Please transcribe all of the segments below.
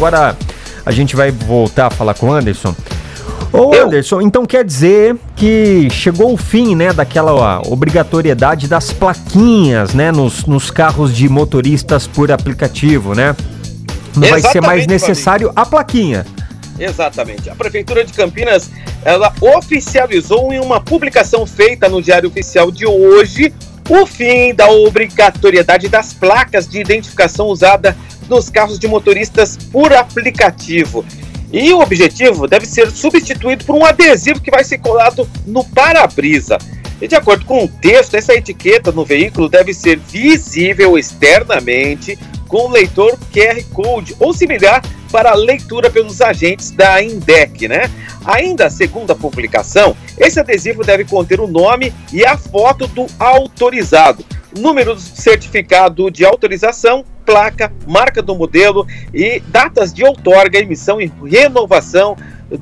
agora a gente vai voltar a falar com o Anderson. Ô Eu? Anderson, então quer dizer que chegou o fim, né, daquela ó, obrigatoriedade das plaquinhas, né, nos, nos carros de motoristas por aplicativo, né? Não vai ser mais Exatamente, necessário a plaquinha. Exatamente. A Prefeitura de Campinas, ela oficializou em uma publicação feita no Diário Oficial de hoje o fim da obrigatoriedade das placas de identificação usada nos carros de motoristas por aplicativo. E o objetivo deve ser substituído por um adesivo que vai ser colado no para-brisa. E de acordo com o texto, essa etiqueta no veículo deve ser visível externamente com leitor QR Code ou similar para leitura pelos agentes da INDEC, né? Ainda segundo a publicação, esse adesivo deve conter o nome e a foto do autorizado, número do certificado de autorização, placa, marca do modelo e datas de outorga, emissão e renovação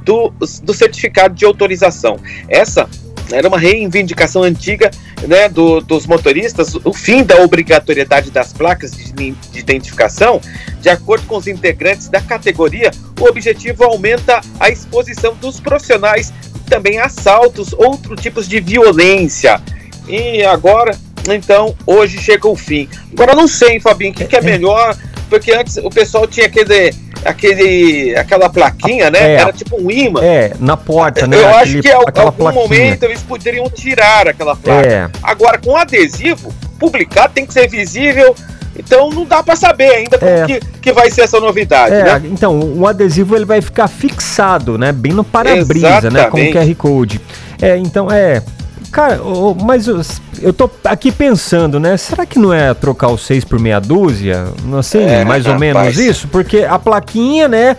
do, do certificado de autorização. Essa era uma reivindicação antiga né, do- dos motoristas, o fim da obrigatoriedade das placas de, de identificação. De acordo com os integrantes da categoria, o objetivo aumenta a exposição dos profissionais, também assaltos, outros tipos de violência. E agora, então, hoje chega o fim. Agora não sei, hein, Fabinho, o que, que é melhor, porque antes o pessoal tinha aquele, aquele, aquela plaquinha, né? É. Era tipo um imã. É, na porta, né? Eu acho aquele- que em aquela algum plaquinha. momento eles poderiam tirar aquela placa. É, Agora, com adesivo, publicado tem que ser visível. Então não dá pra saber ainda como É. que, que vai ser essa novidade, é, né? então, o adesivo ele vai ficar fixado, né? Bem no para-brisa, né? Com o. QR Code. É, então, é. Cara, ô, mas eu, eu tô aqui pensando, né? Será que não é trocar o 6 por meia dúzia? Não sei, É, mais ou rapaz. menos isso? Porque a plaquinha, né?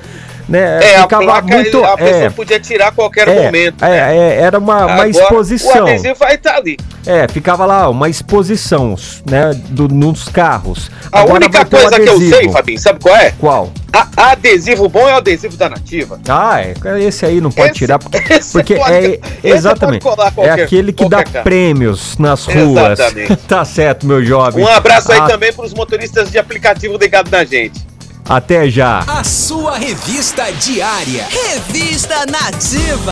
né É, a ficava placa muito. a pessoa é, podia tirar a qualquer é, momento. é, né? é, era uma, uma Agora, exposição. O adesivo vai estar ali. É, ficava lá uma exposição, né? Do, nos carros. A Agora única coisa que eu sei. Fabinho, sabe qual é? Qual? A- adesivo bom é o adesivo da Nativa. Ah, é, esse aí não pode Esse- tirar, porque, esse porque pode- é esse exatamente pode colar é qualquer- aquele que dá cara. prêmios nas ruas. Exatamente. tá certo, meu jovem. Um abraço aí A- também para os motoristas de aplicativo ligados na gente. Até já. A sua revista diária. Revista Nativa.